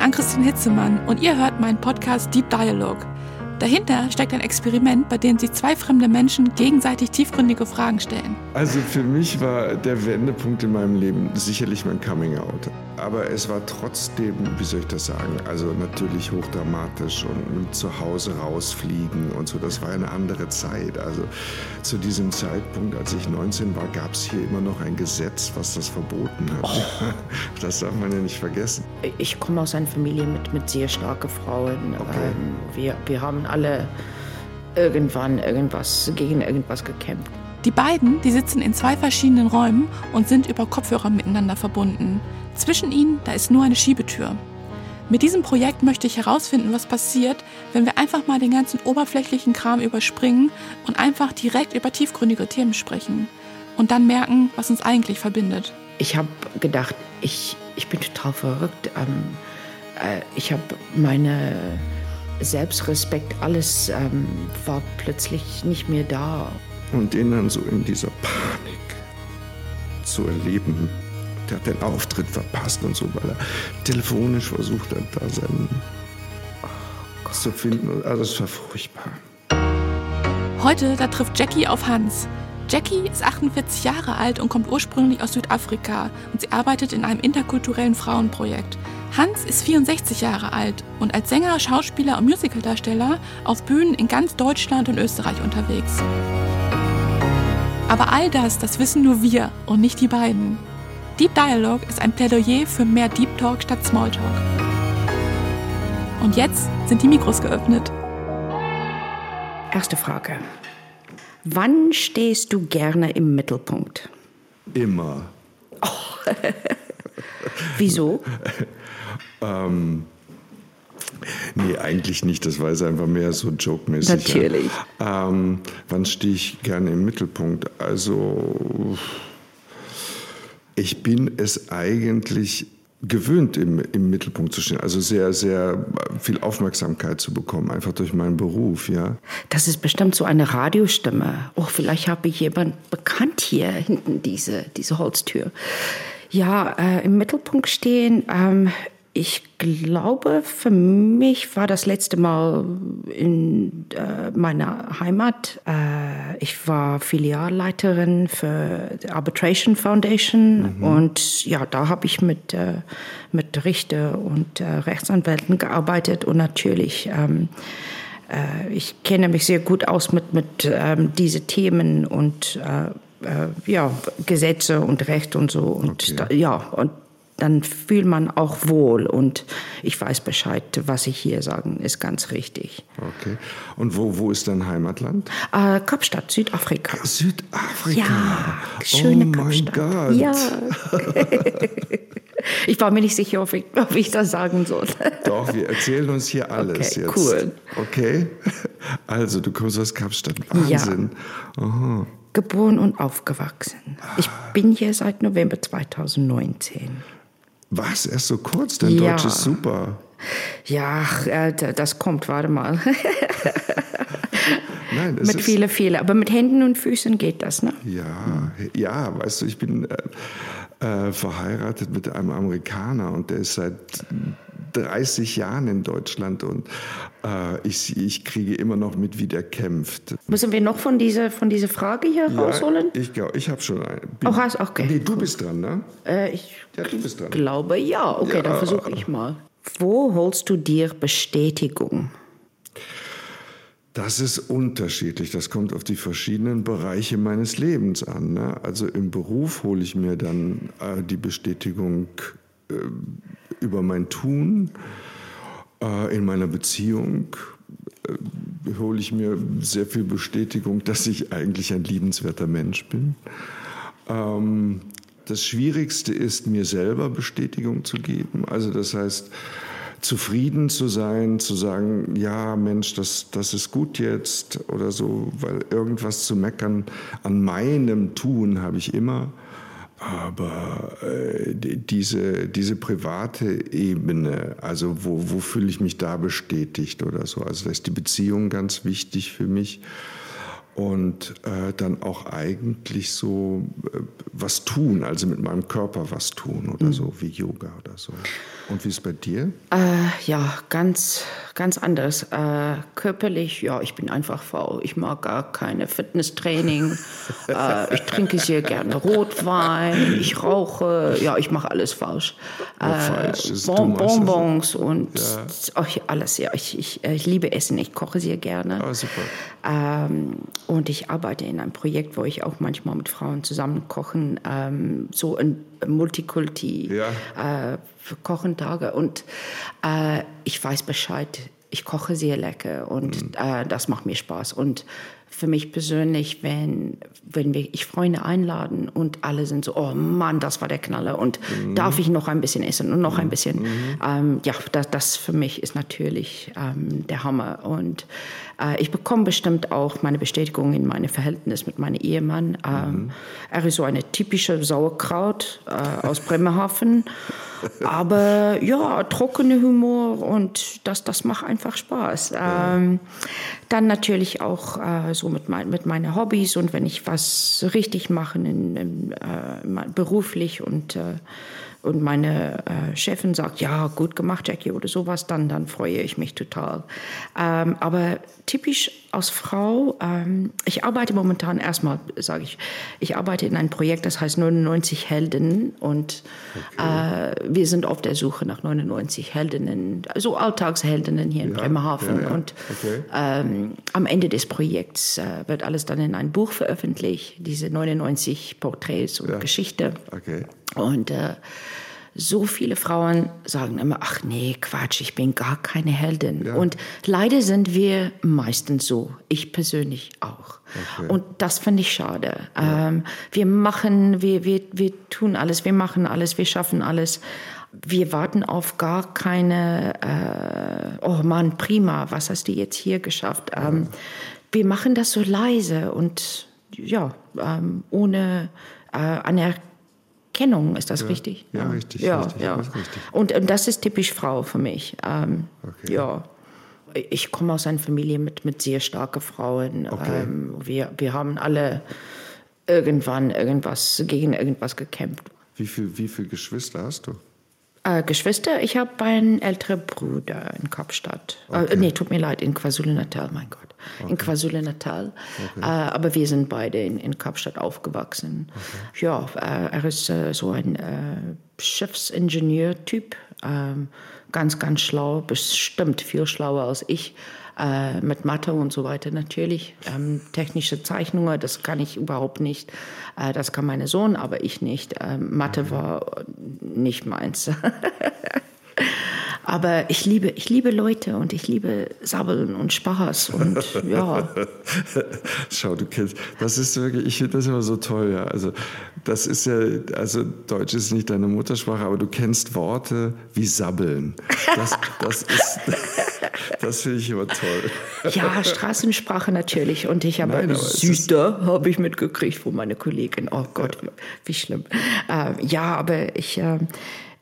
bin Ann-Christine Hitzemann und ihr hört meinen Podcast Deep Dialogue. Dahinter steckt ein Experiment, bei dem sich zwei fremde Menschen gegenseitig tiefgründige Fragen stellen. Also für mich war der Wendepunkt in meinem Leben sicherlich mein Coming Out. Aber es war trotzdem, wie soll ich das sagen, also natürlich hochdramatisch und mit zu Hause rausfliegen und so. Das war eine andere Zeit. Also zu diesem Zeitpunkt, als ich 19 war, gab es hier immer noch ein Gesetz, was das verboten hat. Oh. Das darf man ja nicht vergessen. Ich komme aus einer Familie mit, mit sehr starken Frauen. Okay. Ähm, wir, wir haben alle irgendwann irgendwas gegen irgendwas gekämpft. Die beiden, die sitzen in zwei verschiedenen Räumen und sind über Kopfhörer miteinander verbunden. Zwischen ihnen, da ist nur eine Schiebetür. Mit diesem Projekt möchte ich herausfinden, was passiert, wenn wir einfach mal den ganzen oberflächlichen Kram überspringen und einfach direkt über tiefgründige Themen sprechen. Und dann merken, was uns eigentlich verbindet. Ich habe gedacht, ich, ich bin total verrückt. Ähm, äh, ich habe meine Selbstrespekt, alles ähm, war plötzlich nicht mehr da. Und den dann so in dieser Panik zu erleben, der hat den Auftritt verpasst und so, weil er telefonisch versucht hat, da seinen oh zu finden. Also es war furchtbar. Heute, da trifft Jackie auf Hans. Jackie ist 48 Jahre alt und kommt ursprünglich aus Südafrika und sie arbeitet in einem interkulturellen Frauenprojekt. Hans ist 64 Jahre alt und als Sänger, Schauspieler und Musicaldarsteller auf Bühnen in ganz Deutschland und Österreich unterwegs. Aber all das, das wissen nur wir und nicht die beiden. Deep Dialogue ist ein Plädoyer für mehr Deep Talk statt Smalltalk. Und jetzt sind die Mikros geöffnet. Erste Frage. Wann stehst du gerne im Mittelpunkt? Immer. Oh. Wieso? Ähm, nee, eigentlich nicht. Das war jetzt einfach mehr so joke-mäßig. Natürlich. Ja. Ähm, wann stehe ich gerne im Mittelpunkt? Also, ich bin es eigentlich gewöhnt, im, im Mittelpunkt zu stehen. Also sehr, sehr viel Aufmerksamkeit zu bekommen, einfach durch meinen Beruf, ja. Das ist bestimmt so eine Radiostimme. Oh, vielleicht habe ich jemanden bekannt hier hinten, diese, diese Holztür. Ja, äh, im Mittelpunkt stehen. Ähm, ich glaube, für mich war das letzte Mal in äh, meiner Heimat. Äh, ich war Filialleiterin für die Arbitration Foundation mhm. und ja, da habe ich mit, äh, mit Richter und äh, Rechtsanwälten gearbeitet und natürlich ähm, äh, ich kenne mich sehr gut aus mit, mit ähm, diese Themen und äh, ja, Gesetze und Recht und so. Und okay. da, ja, und dann fühlt man auch wohl und ich weiß Bescheid, was ich hier sagen, ist ganz richtig. Okay. Und wo, wo ist dein Heimatland? Äh, Kapstadt, Südafrika. Südafrika? Ja, schöne oh Kapstadt. Gott. Ja. ich war mir nicht sicher, ob ich, ob ich das sagen soll. Doch, wir erzählen uns hier alles okay, jetzt. Cool. Okay. Also, du kommst aus Kapstadt. Wahnsinn. Ja. Aha. Geboren und aufgewachsen. Ich bin hier seit November 2019. Was? Erst so kurz? Dein ja. Deutsch ist super. Ja, äh, das kommt, warte mal. Nein, mit ist, viele, viele. Aber mit Händen und Füßen geht das, ne? Ja, ja, weißt du, ich bin äh, äh, verheiratet mit einem Amerikaner und der ist seit 30 Jahren in Deutschland und äh, ich, ich kriege immer noch mit, wie der kämpft. Müssen wir noch von dieser, von dieser Frage hier ja, rausholen? Ich, ich habe schon eine. Auch hast, okay. Nee, du bist dran, ne? Äh, ich ja, du bist dran. glaube ja. Okay, ja. dann versuche ich mal. Wo holst du dir Bestätigung? Das ist unterschiedlich. Das kommt auf die verschiedenen Bereiche meines Lebens an. Ne? Also im Beruf hole ich mir dann äh, die Bestätigung über mein Tun. Äh, in meiner Beziehung äh, hole ich mir sehr viel Bestätigung, dass ich eigentlich ein liebenswerter Mensch bin. Ähm, das Schwierigste ist, mir selber Bestätigung zu geben. Also das heißt, zufrieden zu sein, zu sagen, ja Mensch, das, das ist gut jetzt oder so, weil irgendwas zu meckern an meinem Tun habe ich immer. Aber äh, diese, diese private Ebene, also wo, wo fühle ich mich da bestätigt oder so, also da ist die Beziehung ganz wichtig für mich. Und äh, dann auch eigentlich so äh, was tun, also mit meinem Körper was tun oder mhm. so, wie Yoga oder so. Und wie ist es bei dir? Äh, ja, ganz, ganz anders. Äh, körperlich, ja, ich bin einfach faul. Ich mag gar keine Fitnesstraining. äh, ich trinke sehr gerne Rotwein. Ich rauche. Ja, ich mache alles falsch. Ja, falsch. Äh, bon Bonbons und ja. oh, alles. Ja, ich, ich, ich, liebe Essen. Ich koche sehr gerne. Oh, super. Ähm, und ich arbeite in einem Projekt, wo ich auch manchmal mit Frauen zusammen kochen. Ähm, so ein Multikulti. Ja. Äh, Kochentage. Und äh, ich weiß Bescheid, ich koche sehr lecker und mhm. äh, das macht mir Spaß. Und für mich persönlich, wenn, wenn wir, ich Freunde einladen und alle sind so, oh Mann, das war der Knaller und mhm. darf ich noch ein bisschen essen und noch ein mhm. bisschen. Mhm. Ähm, ja, das, das für mich ist natürlich ähm, der Hammer. Und äh, ich bekomme bestimmt auch meine Bestätigung in meinem Verhältnis mit meinem Ehemann. Ähm, mhm. Er ist so eine typische Sauerkraut äh, aus Bremerhaven. Aber ja, trockene Humor und das, das macht einfach Spaß. Ähm, dann natürlich auch äh, so mit, mein, mit meinen Hobbys und wenn ich was richtig mache in, in, äh, beruflich und äh, und meine äh, Chefin sagt, ja, gut gemacht, Jackie, oder sowas, dann, dann freue ich mich total. Ähm, aber typisch als Frau, ähm, ich arbeite momentan erstmal, sage ich, ich arbeite in einem Projekt, das heißt 99 Helden und okay. äh, wir sind auf der Suche nach 99 Heldinnen, also Alltagsheldinnen hier in ja, Bremerhaven. Ja, ja. Und okay. ähm, am Ende des Projekts äh, wird alles dann in ein Buch veröffentlicht, diese 99 Porträts und Geschichte. Okay. Und äh, so viele Frauen sagen immer, ach nee, Quatsch, ich bin gar keine Heldin. Ja. Und leider sind wir meistens so, ich persönlich auch. Okay. Und das finde ich schade. Ja. Ähm, wir machen, wir, wir, wir tun alles, wir machen alles, wir schaffen alles. Wir warten auf gar keine, äh, oh Mann, prima, was hast du jetzt hier geschafft? Ähm, wir machen das so leise und ja, ähm, ohne äh, Anerkennung Kennung, ist das ja, richtig? Ja, ja, richtig. Ja, richtig, ja. richtig. Und, und, das ist typisch Frau für mich. Ähm, okay. Ja. Ich komme aus einer Familie mit, mit sehr starken Frauen. Okay. Ähm, wir, wir haben alle irgendwann irgendwas gegen irgendwas gekämpft. Wie viele wie viel Geschwister hast du? Äh, Geschwister, ich habe einen älteren Bruder in Kapstadt. Äh, okay. Äh, nee, tut mir leid, in KwaZulu-Natal, mein Gott. Okay. In KwaZulu-Natal. Okay. Äh, aber wir sind beide in, in Kapstadt aufgewachsen. Ja, äh, er ist äh, so ein Schiffsingenieur-Typ. Ähm, ganz, ganz schlau, bestimmt viel schlauer als ich äh, mit Mathe und so weiter natürlich. Ähm, technische Zeichnungen, das kann ich überhaupt nicht. Äh, das kann mein Sohn, aber ich nicht. Ähm, Mathe mhm. war nicht meins. Aber ich liebe, ich liebe Leute und ich liebe Sabbeln und Spaß und ja. Schau, du kennst, das ist wirklich, ich finde das immer so toll, ja. Also, das ist ja, also Deutsch ist nicht deine Muttersprache, aber du kennst Worte wie Sabbeln. Das, das ist, das finde ich immer toll. Ja, Straßensprache natürlich. Und ich habe Süßer habe ich mitgekriegt von meiner Kollegin. Oh Gott, wie schlimm. Äh, ja, aber ich, äh,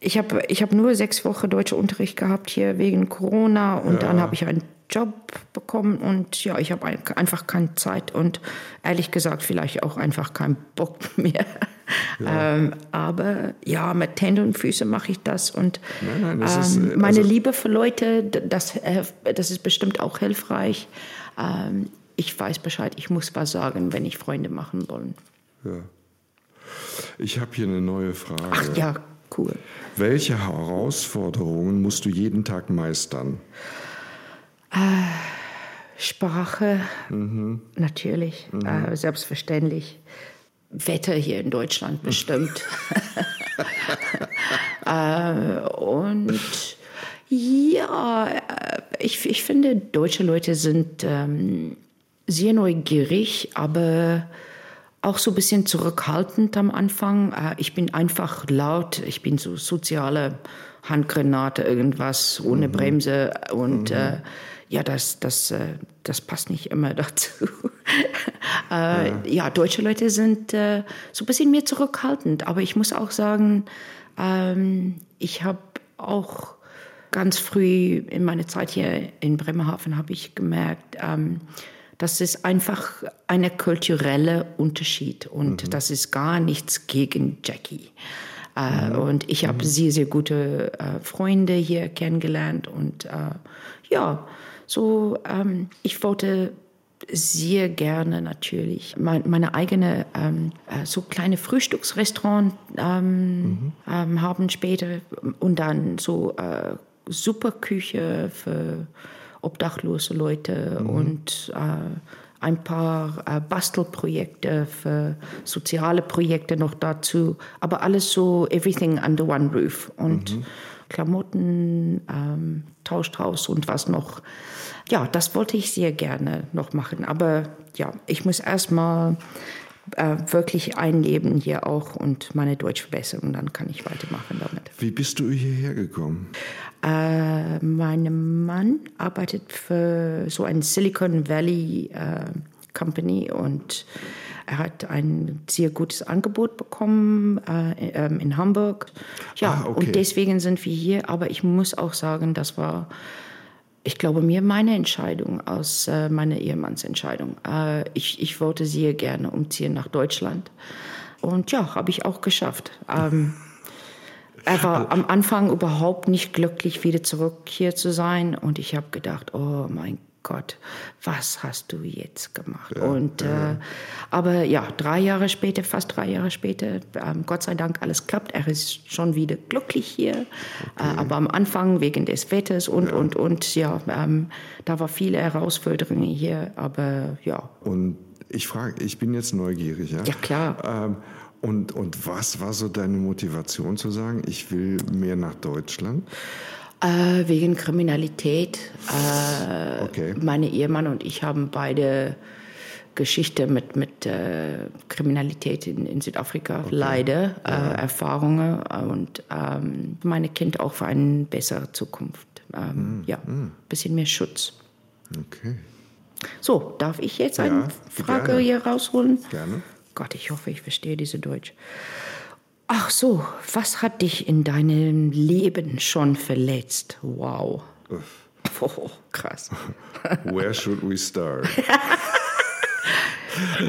ich habe ich hab nur sechs Wochen deutsche Unterricht gehabt hier wegen Corona und ja. dann habe ich einen Job bekommen und ja, ich habe einfach keine Zeit und ehrlich gesagt vielleicht auch einfach keinen Bock mehr. Ja. Ähm, aber ja, mit Hände und Füße mache ich das und nein, nein, das ähm, ist, also meine Liebe für Leute, das, äh, das ist bestimmt auch hilfreich. Ähm, ich weiß Bescheid, ich muss was sagen, wenn ich Freunde machen wollen. Ja. Ich habe hier eine neue Frage. Ach ja, cool. Welche Herausforderungen musst du jeden Tag meistern? Äh, Sprache, mhm. natürlich, mhm. Äh, selbstverständlich. Wetter hier in Deutschland bestimmt. äh, und ja, äh, ich, ich finde, deutsche Leute sind ähm, sehr neugierig, aber auch so ein bisschen zurückhaltend am Anfang. Äh, ich bin einfach laut, ich bin so soziale Handgranate, irgendwas ohne mhm. Bremse und mhm. äh, ja, das, das, äh, das passt nicht immer dazu. äh, ja. ja. deutsche Leute sind äh, so ein bisschen mehr zurückhaltend, aber ich muss auch sagen, ähm, ich habe auch ganz früh in meiner Zeit hier in Bremerhaven habe ich gemerkt, ähm, das ist einfach ein kultureller Unterschied und mhm. das ist gar nichts gegen Jackie. Äh, mhm. Und ich habe mhm. sehr, sehr gute äh, Freunde hier kennengelernt und äh, ja, so ähm, ich wollte sehr gerne natürlich mein, meine eigene ähm, äh, so kleine Frühstücksrestaurant ähm, mhm. ähm, haben später und dann so äh, Superküche für obdachlose Leute mhm. und äh, ein paar äh, Bastelprojekte für soziale Projekte noch dazu, aber alles so everything under one roof und mhm. Klamotten, ähm, Tauschhaus und was noch. Ja, das wollte ich sehr gerne noch machen, aber ja, ich muss erstmal äh, wirklich einleben hier auch und meine Deutsch verbessern und dann kann ich weitermachen damit. Wie bist du hierher gekommen? Äh, mein Mann arbeitet für so ein Silicon Valley äh, Company und er hat ein sehr gutes Angebot bekommen äh, ähm, in Hamburg. Ja, ah, okay. und deswegen sind wir hier. Aber ich muss auch sagen, das war ich glaube mir meine Entscheidung aus äh, meiner Ehemannsentscheidung. Äh, ich, ich wollte sehr gerne umziehen nach Deutschland. Und ja, habe ich auch geschafft. Ähm, er war am Anfang überhaupt nicht glücklich, wieder zurück hier zu sein. Und ich habe gedacht, oh mein Gott, was hast du jetzt gemacht? Ja, und ja. Äh, aber ja, drei Jahre später, fast drei Jahre später, ähm, Gott sei Dank alles klappt. Er ist schon wieder glücklich hier, äh, okay. äh, aber am Anfang wegen des Wetters und ja. und und ja, ähm, da war viele Herausforderungen hier, aber ja. Und ich frage, ich bin jetzt neugierig, ja? Ja klar. Ähm, und, und was war so deine Motivation zu sagen, ich will mehr nach Deutschland? Äh, wegen Kriminalität. Äh, okay. Meine Ehemann und ich haben beide Geschichte mit, mit äh, Kriminalität in, in Südafrika, okay. leider, äh, ja. Erfahrungen und ähm, meine Kind auch für eine bessere Zukunft. Ähm, mm, ja, ein mm. bisschen mehr Schutz. Okay. So, darf ich jetzt eine ja, Frage gerne. hier rausholen? Gerne. Gott, ich hoffe, ich verstehe diese Deutsch. Ach so, was hat dich in deinem Leben schon verletzt? Wow. Oh, krass. Where should we start?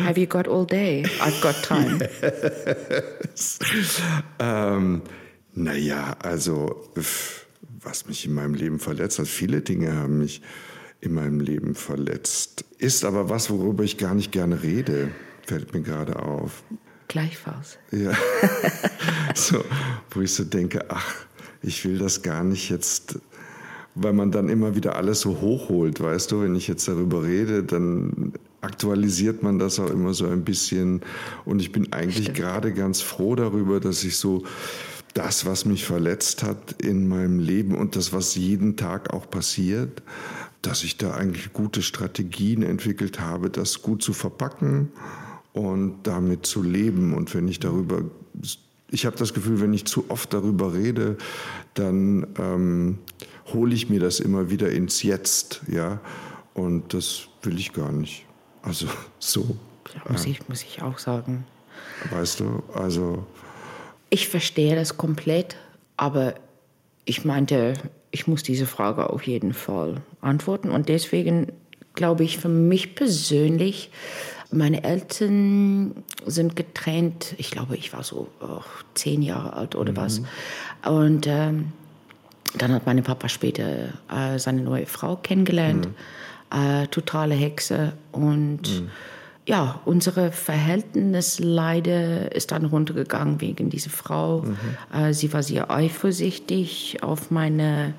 Have you got all day? I've got time. Yes. Ähm, naja, also, was mich in meinem Leben verletzt hat, viele Dinge haben mich in meinem Leben verletzt. Ist aber was, worüber ich gar nicht gerne rede, fällt mir gerade auf. Gleichfalls. Ja. so, wo ich so denke, ach, ich will das gar nicht jetzt, weil man dann immer wieder alles so hochholt, weißt du, wenn ich jetzt darüber rede, dann aktualisiert man das auch immer so ein bisschen. Und ich bin eigentlich gerade ganz froh darüber, dass ich so das, was mich verletzt hat in meinem Leben und das, was jeden Tag auch passiert, dass ich da eigentlich gute Strategien entwickelt habe, das gut zu verpacken und damit zu leben. Und wenn ich darüber, ich habe das Gefühl, wenn ich zu oft darüber rede, dann ähm, hole ich mir das immer wieder ins Jetzt, ja. Und das will ich gar nicht. Also so. Ja, muss, ich, muss ich auch sagen. Weißt du, also. Ich verstehe das komplett, aber ich meinte, ich muss diese Frage auf jeden Fall antworten. Und deswegen glaube ich, für mich persönlich meine Eltern sind getrennt. Ich glaube, ich war so oh, zehn Jahre alt oder mhm. was. Und ähm, dann hat mein Papa später äh, seine neue Frau kennengelernt. Mhm. Äh, totale Hexe. Und mhm. ja, unsere Verhältnis leider ist dann runtergegangen wegen dieser Frau. Mhm. Äh, sie war sehr eifersüchtig auf meine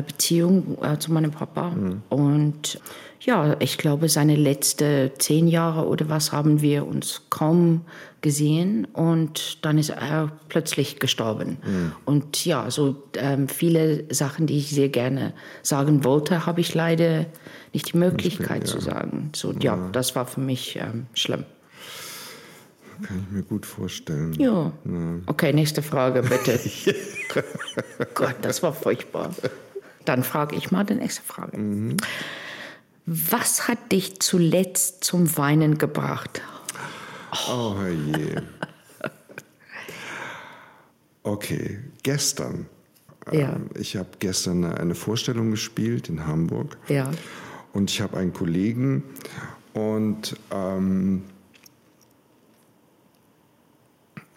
Beziehung äh, zu meinem Papa. Mhm. Und ja, ich glaube, seine letzten zehn Jahre oder was haben wir uns kaum gesehen und dann ist er plötzlich gestorben. Mhm. Und ja, so ähm, viele Sachen, die ich sehr gerne sagen wollte, habe ich leider nicht die Möglichkeit nicht, ja. zu sagen. So, ja. ja, das war für mich ähm, schlimm. Kann ich mir gut vorstellen. Ja. ja. Okay, nächste Frage, bitte. Gott, das war furchtbar. Dann frage ich mal die nächste Frage. Mhm. Was hat dich zuletzt zum Weinen gebracht? Oh, oh je. Okay, gestern. Ja. Ähm, ich habe gestern eine Vorstellung gespielt in Hamburg. Ja. Und ich habe einen Kollegen und ähm,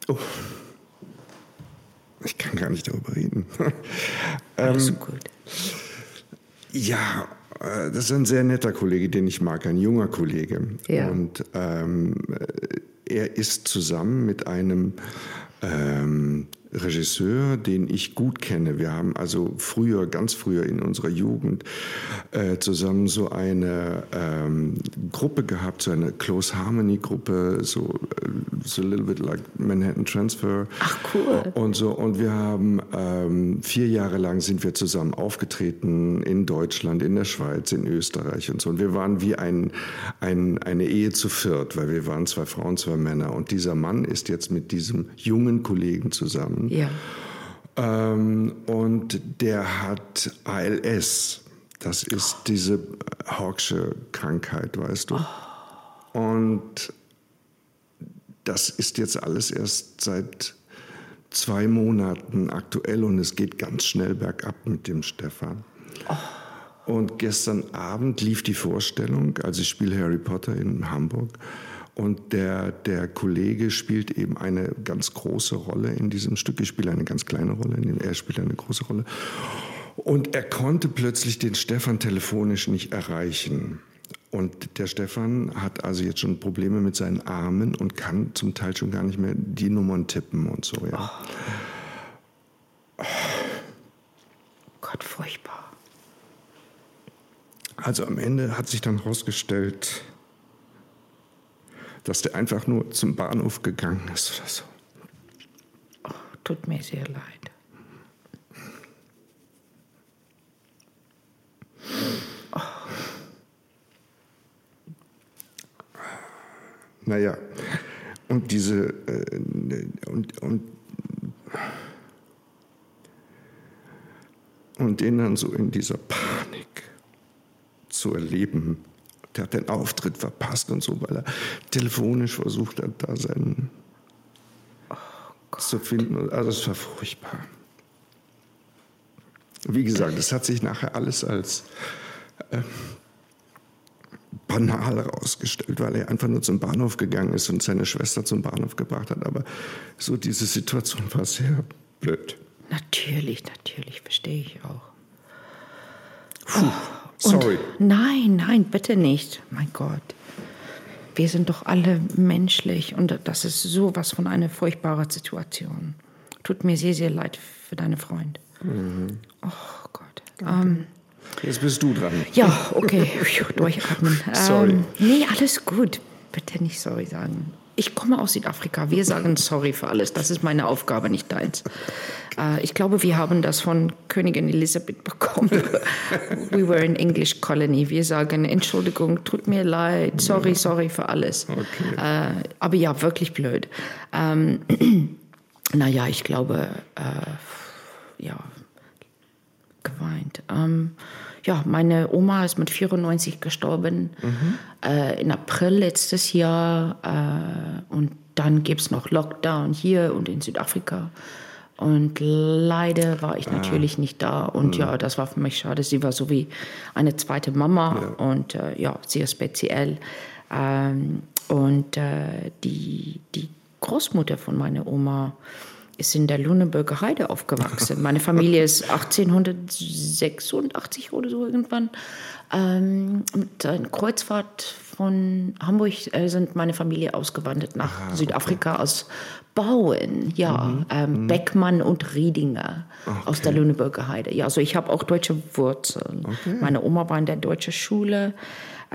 oh, ich kann gar nicht darüber reden. Alles ähm, gut. Ja, äh, das ist ein sehr netter Kollege, den ich mag, ein junger Kollege. Ja. Und ähm, er ist zusammen mit einem ähm, Regisseur, den ich gut kenne. Wir haben also früher, ganz früher in unserer Jugend äh, zusammen so eine ähm, Gruppe gehabt, so eine Close Harmony Gruppe, so, äh, so a little bit like Manhattan Transfer. Ach cool. Und so und wir haben ähm, vier Jahre lang sind wir zusammen aufgetreten in Deutschland, in der Schweiz, in Österreich und so. Und wir waren wie ein, ein eine Ehe zu viert, weil wir waren zwei Frauen, zwei Männer. Und dieser Mann ist jetzt mit diesem jungen Kollegen zusammen ja. Ähm, und der hat ALS. Das ist diese Hawksche Krankheit, weißt du. Oh. Und das ist jetzt alles erst seit zwei Monaten aktuell und es geht ganz schnell bergab mit dem Stefan. Oh. Und gestern Abend lief die Vorstellung, also ich spiele Harry Potter in Hamburg. Und der, der Kollege spielt eben eine ganz große Rolle in diesem Stück. Ich spiele eine ganz kleine Rolle, er spielt eine große Rolle. Und er konnte plötzlich den Stefan telefonisch nicht erreichen. Und der Stefan hat also jetzt schon Probleme mit seinen Armen und kann zum Teil schon gar nicht mehr die Nummern tippen und so. Ja. Oh. Gott, furchtbar. Also am Ende hat sich dann herausgestellt, dass der einfach nur zum Bahnhof gegangen ist oder so. Oh, tut mir sehr leid. Oh. Naja, und diese äh, und, und, und den dann so in dieser Panik zu erleben, der hat den Auftritt verpasst und so, weil er telefonisch versucht hat, da seinen oh zu finden. Also das war furchtbar. Wie gesagt, es hat sich nachher alles als äh, banal herausgestellt, weil er einfach nur zum Bahnhof gegangen ist und seine Schwester zum Bahnhof gebracht hat. Aber so diese Situation war sehr blöd. Natürlich, natürlich, verstehe ich auch. Puh. Sorry. Und nein, nein, bitte nicht. Mein Gott. Wir sind doch alle menschlich und das ist sowas von einer furchtbaren Situation. Tut mir sehr, sehr leid für deinen Freund. Mhm. Oh Gott. Ähm, Jetzt bist du dran. Ja, okay. Durchatmen. sorry. Ähm, nee, alles gut. Bitte nicht sorry sagen. Ich komme aus Südafrika. Wir sagen sorry für alles. Das ist meine Aufgabe, nicht deins. Äh, ich glaube, wir haben das von Königin Elisabeth bekommen. We were an English colony. Wir sagen Entschuldigung, tut mir leid, sorry, sorry für alles. Okay. Äh, aber ja, wirklich blöd. Ähm, naja, ich glaube, äh, ja, geweint. Ähm, ja, meine Oma ist mit 94 gestorben mhm. äh, im April letztes Jahr. Äh, und dann gibt es noch Lockdown hier und in Südafrika. Und leider war ich ah. natürlich nicht da. Und mhm. ja, das war für mich schade. Sie war so wie eine zweite Mama ja. und äh, ja, sehr speziell. Ähm, und äh, die, die Großmutter von meiner Oma, ist in der Luneburger Heide aufgewachsen. Meine Familie ist 1886 oder so irgendwann. Ähm, mit einer Kreuzfahrt von Hamburg äh, sind meine Familie ausgewandert nach ah, Südafrika okay. aus Bauen, ja, mhm. Ähm, mhm. Beckmann und Riedinger okay. aus der Lüneburger Heide. Ja, also ich habe auch deutsche Wurzeln. Okay. Meine Oma war in der deutschen Schule.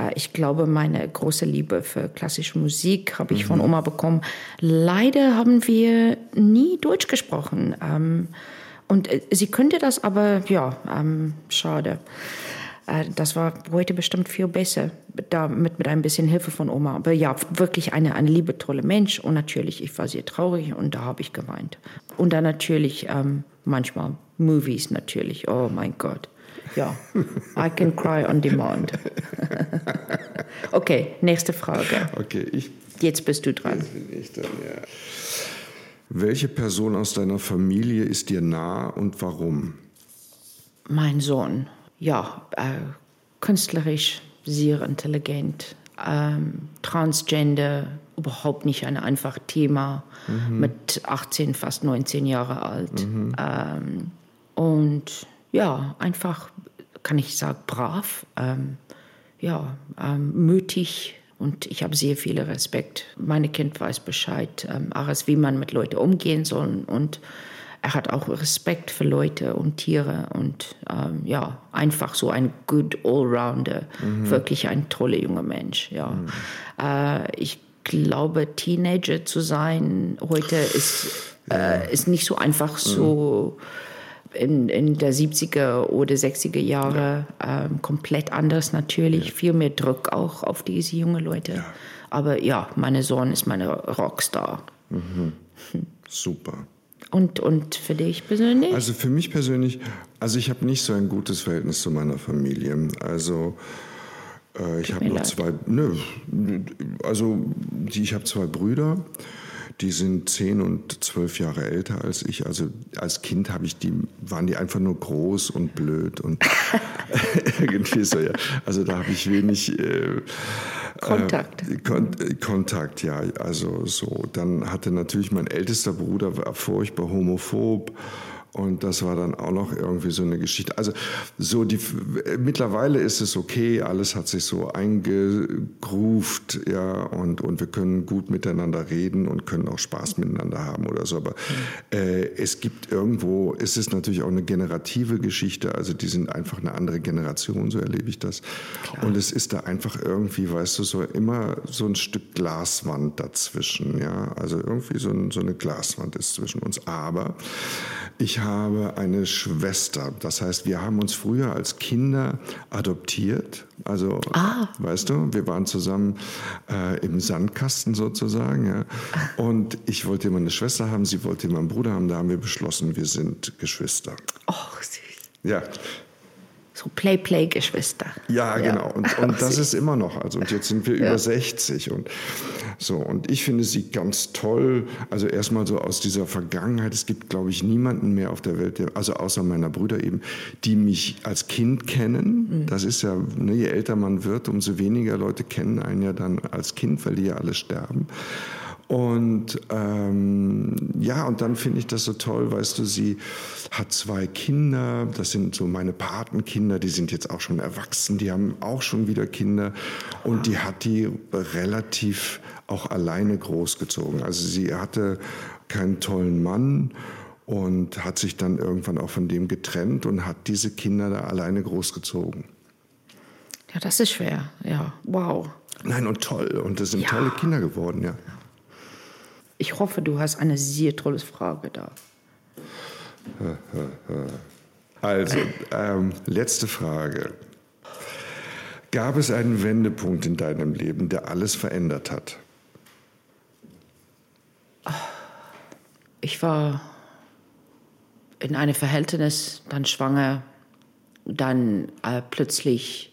Äh, ich glaube, meine große Liebe für klassische Musik habe ich mhm. von Oma bekommen. Leider haben wir nie Deutsch gesprochen. Ähm, und äh, sie könnte das, aber ja, ähm, schade. Äh, das war heute bestimmt viel besser, damit mit ein bisschen Hilfe von Oma. Aber ja, wirklich eine, eine liebe, tolle Mensch. Und natürlich, ich war sehr traurig und da habe ich geweint. Und dann natürlich ähm, manchmal Movies natürlich. Oh mein Gott. Ja, I can cry on demand. okay, nächste Frage. Okay, ich. Jetzt bist du dran. Ich dann, ja. Welche Person aus deiner Familie ist dir nah und warum? Mein Sohn. Ja, äh, künstlerisch sehr intelligent. Ähm, Transgender, überhaupt nicht ein einfaches Thema, mhm. mit 18, fast 19 Jahre alt. Mhm. Ähm, und ja, einfach, kann ich sagen, brav, ähm, ja, ähm, mutig, und ich habe sehr viel Respekt. Meine Kind weiß Bescheid, ähm, Ares, wie man mit Leuten umgehen soll. Und er hat auch Respekt für Leute und Tiere. Und ähm, ja, einfach so ein good Allrounder. Mhm. Wirklich ein toller junger Mensch. Ja. Mhm. Äh, ich glaube, Teenager zu sein heute ist, äh, ist nicht so einfach so. Mhm in, in der 70er oder 60er Jahre ja. ähm, komplett anders natürlich. Ja. Viel mehr Druck auch auf diese jungen Leute. Ja. Aber ja, mein Sohn ist meine Rockstar. Mhm. Super. Und, und für dich persönlich? Also für mich persönlich, also ich habe nicht so ein gutes Verhältnis zu meiner Familie. Also äh, ich habe nur leid. zwei, nö, also ich habe zwei Brüder die sind zehn und zwölf Jahre älter als ich. Also als Kind habe ich die, waren die einfach nur groß und blöd und irgendwie so, ja. Also da habe ich wenig äh, Kontakt. Äh, Kon Kontakt, ja. Also so. Dann hatte natürlich mein ältester Bruder war furchtbar homophob und das war dann auch noch irgendwie so eine Geschichte. Also so die mittlerweile ist es okay, alles hat sich so eingegruft, ja, und, und wir können gut miteinander reden und können auch Spaß miteinander haben oder so. Aber äh, es gibt irgendwo, ist es natürlich auch eine generative Geschichte, also die sind einfach eine andere Generation, so erlebe ich das. Klar. Und es ist da einfach irgendwie, weißt du, so immer so ein Stück Glaswand dazwischen, ja. Also irgendwie so, ein, so eine Glaswand ist zwischen uns. Aber ich habe eine Schwester. Das heißt, wir haben uns früher als Kinder adoptiert. Also, ah. weißt du, wir waren zusammen äh, im Sandkasten sozusagen. Ja. Und ich wollte immer eine Schwester haben, sie wollte immer einen Bruder haben. Da haben wir beschlossen, wir sind Geschwister. Oh, süß. Ja, so Play-Play-Geschwister. Ja, ja, genau. Und, und das ist immer noch. Also, und jetzt sind wir ja. über 60 und so. Und ich finde sie ganz toll. Also erstmal so aus dieser Vergangenheit. Es gibt, glaube ich, niemanden mehr auf der Welt, der, also außer meiner Brüder eben, die mich als Kind kennen. Mhm. Das ist ja, ne, je älter man wird, umso weniger Leute kennen einen ja dann als Kind, weil die ja alle sterben. Und ähm, ja, und dann finde ich das so toll, weißt du, sie hat zwei Kinder, das sind so meine Patenkinder, die sind jetzt auch schon erwachsen, die haben auch schon wieder Kinder und die hat die relativ auch alleine großgezogen. Also sie hatte keinen tollen Mann und hat sich dann irgendwann auch von dem getrennt und hat diese Kinder da alleine großgezogen. Ja, das ist schwer, ja, wow. Nein, und toll. Und das sind ja. tolle Kinder geworden, ja. Ich hoffe, du hast eine sehr tolle Frage da. Also, ähm, letzte Frage. Gab es einen Wendepunkt in deinem Leben, der alles verändert hat? Ich war in einem Verhältnis, dann schwanger, dann äh, plötzlich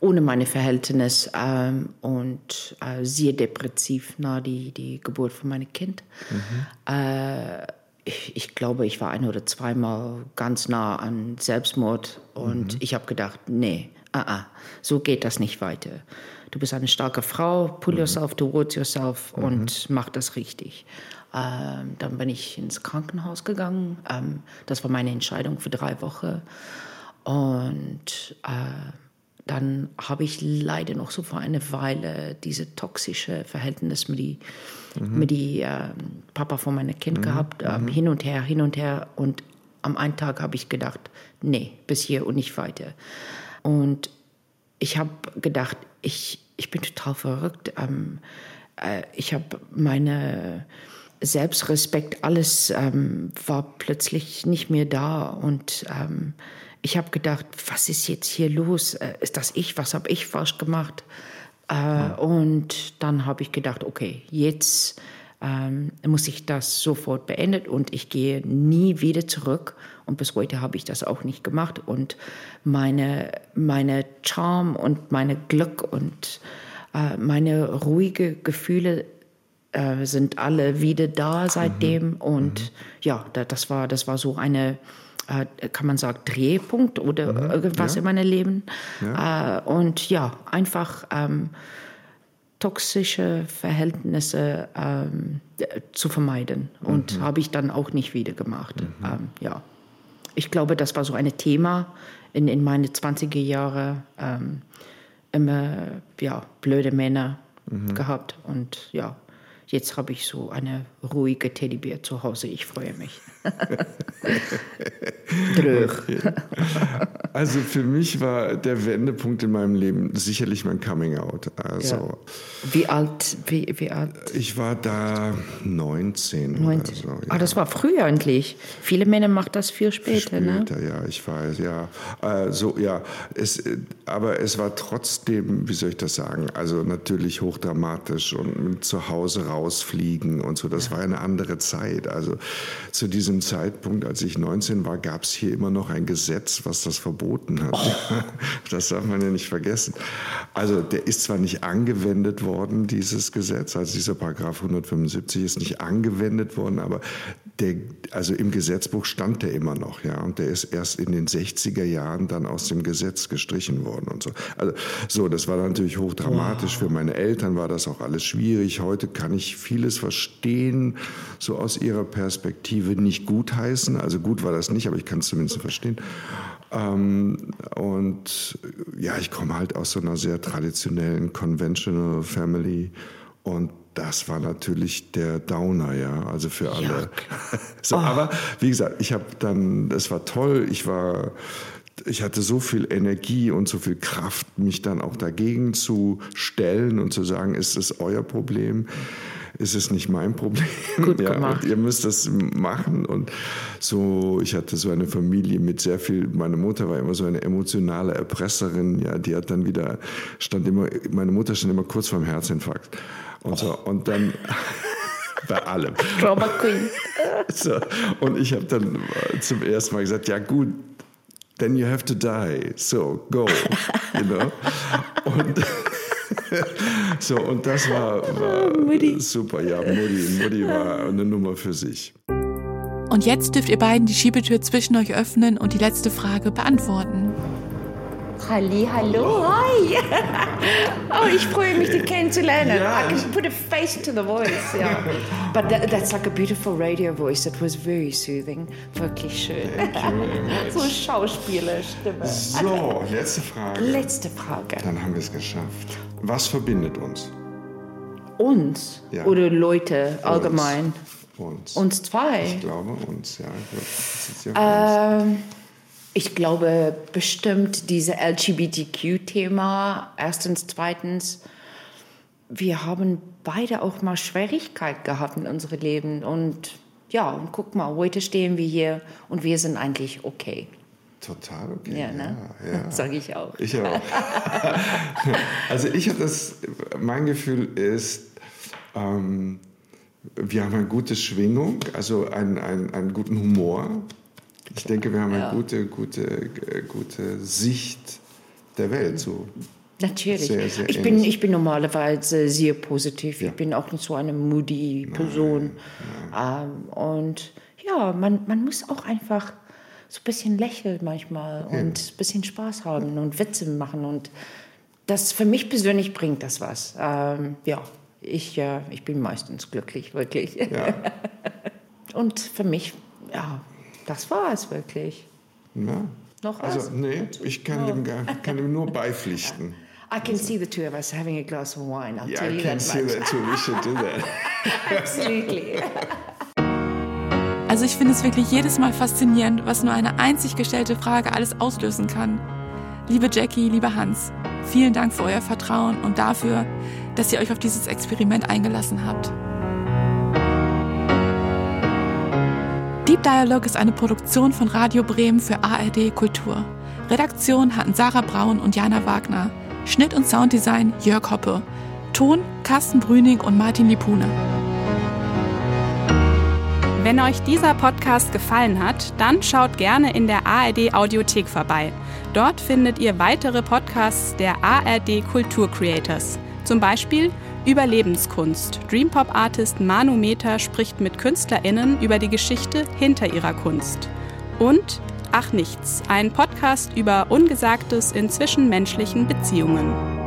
ohne meine Verhältnisse ähm, und äh, sehr depressiv nach die, die Geburt von meinem Kind. Mhm. Äh, ich, ich, glaube, ich war ein oder zweimal ganz nah an Selbstmord und mhm. ich habe gedacht, nee, uh -uh, so geht das nicht weiter. Du bist eine starke Frau, pull mhm. yourself towards yourself mhm. und mach das richtig. Ähm, dann bin ich ins Krankenhaus gegangen. Ähm, das war meine Entscheidung für drei Wochen. Und äh, dann habe ich leider noch so vor einer Weile diese toxische Verhältnis mit die, mhm. mit die äh, Papa von meinem Kind mhm. gehabt, äh, hin und her, hin und her. Und am einen Tag habe ich gedacht, nee, bis hier und nicht weiter. Und ich habe gedacht, ich, ich bin total verrückt. Ähm, äh, ich habe meine Selbstrespekt, alles ähm, war plötzlich nicht mehr da und ähm, ich habe gedacht, was ist jetzt hier los? Äh, ist das ich? Was habe ich falsch gemacht? Äh, ja. Und dann habe ich gedacht, okay, jetzt ähm, muss ich das sofort beenden und ich gehe nie wieder zurück. Und bis heute habe ich das auch nicht gemacht. Und meine, meine Charme und meine Glück und äh, meine ruhige Gefühle äh, sind alle wieder da seitdem. Mhm. Und mhm. ja, das war, das war so eine kann man sagen, Drehpunkt oder Mhm. irgendwas Ja. in meinem Leben. Äh, und ja, einfach ähm, toxische Verhältnisse ähm, äh, zu vermeiden. Und Mhm. habe ich dann auch nicht wieder gemacht. Ähm, ja. Ich glaube, das war so ein Thema in, in meine 20er Jahre. Ähm, immer ja, blöde Männer Mhm. gehabt. Und ja, jetzt habe ich so eine ruhige Teddybär zu Hause. Ich freue mich. Dröch. Also für mich war der Wendepunkt in meinem Leben sicherlich mein Coming Out. Also Wie alt? Wie, wie alt? ich war da 19, 19. oder so. Ah, das war früher eigentlich. Viele Männer machen das viel später, ne? Später, ja, ich weiß, ja. Äh, so, ja. Es, aber es war trotzdem, wie soll ich das sagen, also natürlich hochdramatisch und mit zu Hause rausfliegen und so. Das war eine andere Zeit. Also zu diesem Zeitpunkt, als ich 19 war, gab es hier immer noch ein Gesetz, was das verboten hat. Das darf man ja nicht vergessen. Also der ist zwar nicht angewendet worden, dieses Gesetz, also dieser Paragraph 175 ist nicht angewendet worden, aber der, also im Gesetzbuch stand der immer noch, ja, und der ist erst in den 60er Jahren dann aus dem Gesetz gestrichen worden und so. Also so, das war natürlich hochdramatisch. Für meine Eltern war das auch alles schwierig. Heute kann ich vieles verstehen, so aus ihrer Perspektive nicht gutheißen. Also gut war das nicht, aber ich kann es zumindest verstehen. Ähm, und ja, ich komme halt aus so einer sehr traditionellen Conventional Family und das war natürlich der Downer, ja, also für alle. so, Aber wie gesagt, ich habe dann, es war toll, ich war, ich hatte so viel Energie und so viel Kraft, mich dann auch dagegen zu stellen und zu sagen, ist es euer Problem? Ist es nicht mein Problem? Gut ja, gemacht. Ihr müsst das machen. Und so, ich hatte so eine Familie mit sehr viel, meine Mutter war immer so eine emotionale Erpresserin, ja, die hat dann wieder, stand immer, meine Mutter stand immer kurz vorm Herzinfarkt. Und so, und dann, bei allem. Drama Queen. So, und ich habe dann zum ersten Mal gesagt, ja gut, then you have to die. So, go. You know? Und so, und das war, war super. Ja, Mutti, Mutti war eine Nummer für sich. Und jetzt dürft ihr beiden die Schiebetür zwischen euch öffnen und die letzte Frage beantworten. Halli, hallo, hi. oh, ich freue mich, dich kennenzulernen. Ja. I can put a face to the voice, yeah. But that, that's like a beautiful radio voice. That was very soothing. Wirklich schön. so Schauspielerstimme. So, letzte Frage. Letzte Frage. Dann haben wir es geschafft. Was verbindet uns? Uns Ja. oder Leute allgemein? Uns. Uns zwei. Ich glaube uns, ja. Ich glaube, das ist ja uns. Ich glaube bestimmt diese LGBTQ-Thema. Erstens, zweitens, wir haben beide auch mal Schwierigkeit gehabt in unserem Leben. Und ja, und guck mal, heute stehen wir hier und wir sind eigentlich okay. Total okay. Ja, ne? Ja, ja. Sag ich auch. Ich auch. also ich habe das, mein Gefühl ist, ähm, wir haben eine gute Schwingung, also einen, einen, einen guten Humor. Ich denke, wir haben Ja. eine gute, gute, äh, gute Sicht der Welt. So. Natürlich. Sehr, sehr ich, bin, ich bin normalerweise sehr positiv. Ja. Ich bin auch nicht so eine moody Person. Ähm, und ja, man, man muss auch einfach so ein bisschen lächeln manchmal und ein bisschen Spaß haben und Witze machen. Und das für mich persönlich bringt das was. Ähm, ja, ich, äh, ich bin meistens glücklich, wirklich. Ja. Und für mich, ja, das war es wirklich. Ja. Noch was? Also, nee, ich kann, dem, gar- kann dem nur beipflichten. I can see the two of us having a glass of wine. I'll Yeah, tell I you can that see much. that too. We should do that. Absolutely. Also ich finde es wirklich jedes Mal faszinierend, was nur eine einzig gestellte Frage alles auslösen kann. Liebe Jackie, lieber Hans, vielen Dank für euer Vertrauen und dafür, dass ihr euch auf dieses Experiment eingelassen habt. Deep Dialog ist eine Produktion von Radio Bremen für ARD Kultur. Redaktion hatten Sarah Braun und Jana Wagner. Schnitt und Sounddesign Jörg Hoppe. Ton Carsten Brüning und Martin Lipune. Wenn euch dieser Podcast gefallen hat, dann schaut gerne in der ARD Audiothek vorbei. Dort findet ihr weitere Podcasts der ARD Kultur Creators. Zum Beispiel Überlebenskunst. Dreampop Artist Manu Meter spricht mit KünstlerInnen über die Geschichte hinter ihrer Kunst. Und Ach Nichts, ein Podcast über Ungesagtes in zwischenmenschlichen Beziehungen.